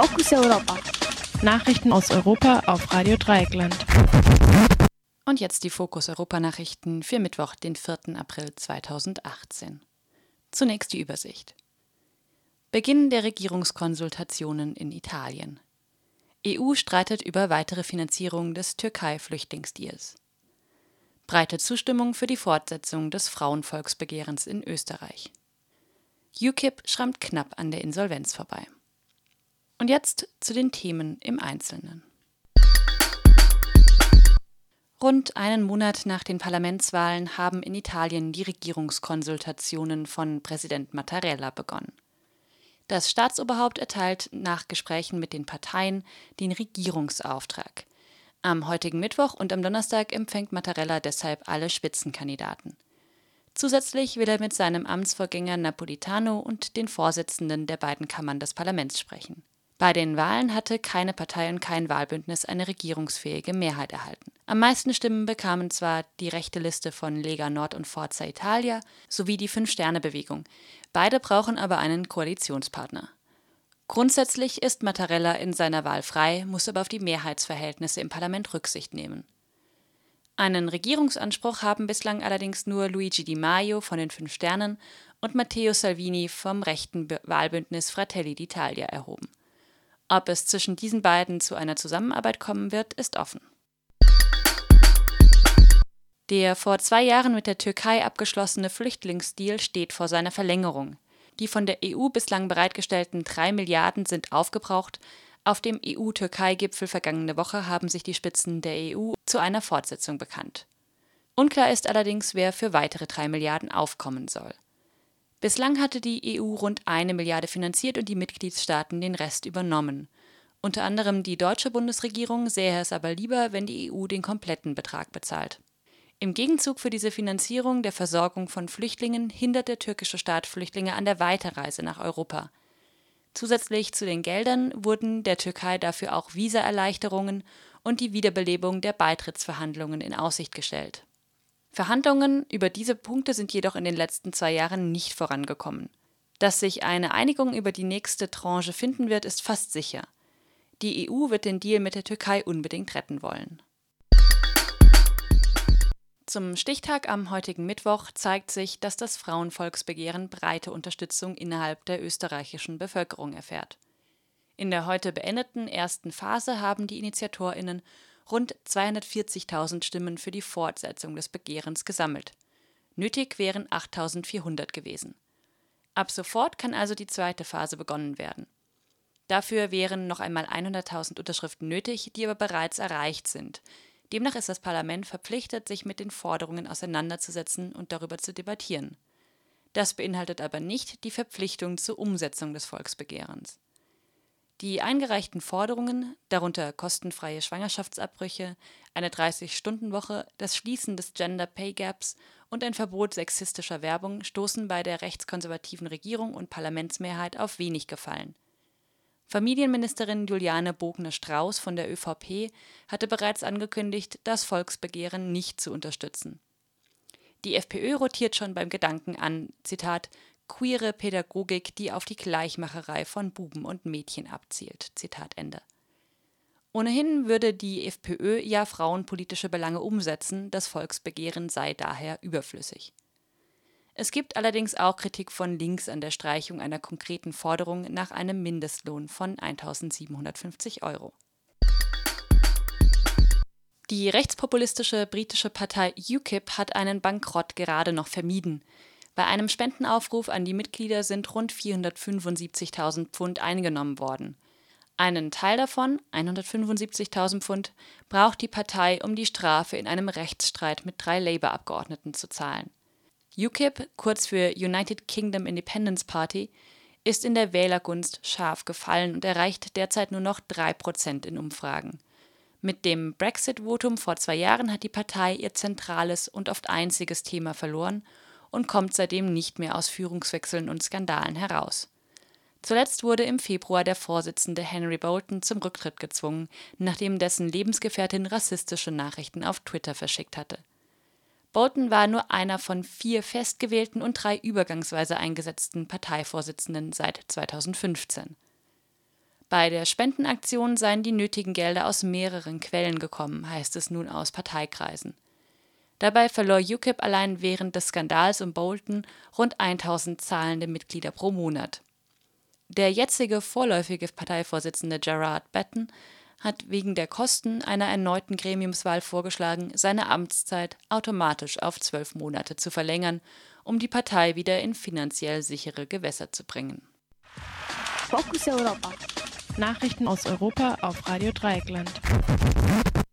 Fokus Europa. Nachrichten aus Europa auf Radio Dreieckland. Und jetzt die Fokus Europa Nachrichten für Mittwoch, den 4. April 2018. Zunächst die Übersicht. Beginn der Regierungskonsultationen in Italien. EU streitet über weitere Finanzierung des Türkei-Flüchtlingsdeals. Breite Zustimmung für die Fortsetzung des Frauenvolksbegehrens in Österreich. UKIP schrammt knapp an der Insolvenz vorbei. Und jetzt zu den Themen im Einzelnen. Rund einen Monat nach den Parlamentswahlen haben in Italien die Regierungskonsultationen von Präsident Mattarella begonnen. Das Staatsoberhaupt erteilt nach Gesprächen mit den Parteien den Regierungsauftrag. Am heutigen Mittwoch und am Donnerstag empfängt Mattarella deshalb alle Spitzenkandidaten. Zusätzlich will er mit seinem Amtsvorgänger Napolitano und den Vorsitzenden der beiden Kammern des Parlaments sprechen. Bei den Wahlen hatte keine Partei und kein Wahlbündnis eine regierungsfähige Mehrheit erhalten. Am meisten Stimmen bekamen zwar die rechte Liste von Lega Nord und Forza Italia sowie die Fünf-Sterne-Bewegung. Beide brauchen aber einen Koalitionspartner. Grundsätzlich ist Mattarella in seiner Wahl frei, muss aber auf die Mehrheitsverhältnisse im Parlament Rücksicht nehmen. Einen Regierungsanspruch haben bislang allerdings nur Luigi Di Maio von den Fünf Sternen und Matteo Salvini vom rechten Wahlbündnis Fratelli d'Italia erhoben. Ob es zwischen diesen beiden zu einer Zusammenarbeit kommen wird, ist offen. Der vor zwei Jahren mit der Türkei abgeschlossene Flüchtlingsdeal steht vor seiner Verlängerung. Die von der EU bislang bereitgestellten drei Milliarden sind aufgebraucht. Auf dem EU-Türkei-Gipfel vergangene Woche haben sich die Spitzen der EU zu einer Fortsetzung bekannt. Unklar ist allerdings, wer für weitere drei Milliarden aufkommen soll. Bislang hatte die EU rund eine Milliarde finanziert und die Mitgliedstaaten den Rest übernommen. Unter anderem die deutsche Bundesregierung sähe es aber lieber, wenn die EU den kompletten Betrag bezahlt. Im Gegenzug für diese Finanzierung der Versorgung von Flüchtlingen hindert der türkische Staat Flüchtlinge an der Weiterreise nach Europa. Zusätzlich zu den Geldern wurden der Türkei dafür auch Visaerleichterungen und die Wiederbelebung der Beitrittsverhandlungen in Aussicht gestellt. Verhandlungen über diese Punkte sind jedoch in den letzten zwei Jahren nicht vorangekommen. Dass sich eine Einigung über die nächste Tranche finden wird, ist fast sicher. Die EU wird den Deal mit der Türkei unbedingt retten wollen. Zum Stichtag am heutigen Mittwoch zeigt sich, dass das Frauenvolksbegehren breite Unterstützung innerhalb der österreichischen Bevölkerung erfährt. In der heute beendeten ersten Phase haben die Initiatorinnen rund 240.000 Stimmen für die Fortsetzung des Begehrens gesammelt. Nötig wären 8.400 gewesen. Ab sofort kann also die zweite Phase begonnen werden. Dafür wären noch einmal 100.000 Unterschriften nötig, die aber bereits erreicht sind. Demnach ist das Parlament verpflichtet, sich mit den Forderungen auseinanderzusetzen und darüber zu debattieren. Das beinhaltet aber nicht die Verpflichtung zur Umsetzung des Volksbegehrens. Die eingereichten Forderungen, darunter kostenfreie Schwangerschaftsabbrüche, eine 30-Stunden-Woche, das Schließen des Gender Pay Gaps und ein Verbot sexistischer Werbung, stoßen bei der rechtskonservativen Regierung und Parlamentsmehrheit auf wenig Gefallen. Familienministerin Juliane Bogner-Strauß von der ÖVP hatte bereits angekündigt, das Volksbegehren nicht zu unterstützen. Die FPÖ rotiert schon beim Gedanken an, Zitat, queere Pädagogik, die auf die Gleichmacherei von Buben und Mädchen abzielt. Zitat Ende. Ohnehin würde die FPÖ ja frauenpolitische Belange umsetzen, das Volksbegehren sei daher überflüssig. Es gibt allerdings auch Kritik von links an der Streichung einer konkreten Forderung nach einem Mindestlohn von 1750 Euro. Die rechtspopulistische britische Partei UKIP hat einen Bankrott gerade noch vermieden. Bei einem Spendenaufruf an die Mitglieder sind rund 475.000 Pfund eingenommen worden. Einen Teil davon, 175.000 Pfund, braucht die Partei, um die Strafe in einem Rechtsstreit mit drei Labour-Abgeordneten zu zahlen. UKIP, kurz für United Kingdom Independence Party, ist in der Wählergunst scharf gefallen und erreicht derzeit nur noch 3% in Umfragen. Mit dem Brexit-Votum vor zwei Jahren hat die Partei ihr zentrales und oft einziges Thema verloren und kommt seitdem nicht mehr aus Führungswechseln und Skandalen heraus. Zuletzt wurde im Februar der Vorsitzende Henry Bolton zum Rücktritt gezwungen, nachdem dessen Lebensgefährtin rassistische Nachrichten auf Twitter verschickt hatte. Bolton war nur einer von vier festgewählten und drei übergangsweise eingesetzten Parteivorsitzenden seit 2015. Bei der Spendenaktion seien die nötigen Gelder aus mehreren Quellen gekommen, heißt es nun aus Parteikreisen. Dabei verlor UKIP allein während des Skandals um Bolton rund 1000 zahlende Mitglieder pro Monat. Der jetzige vorläufige Parteivorsitzende Gerard Batten hat wegen der Kosten einer erneuten Gremiumswahl vorgeschlagen, seine Amtszeit automatisch auf zwölf Monate zu verlängern, um die Partei wieder in finanziell sichere Gewässer zu bringen. Fokus Europa. Nachrichten aus Europa auf Radio Dreieckland.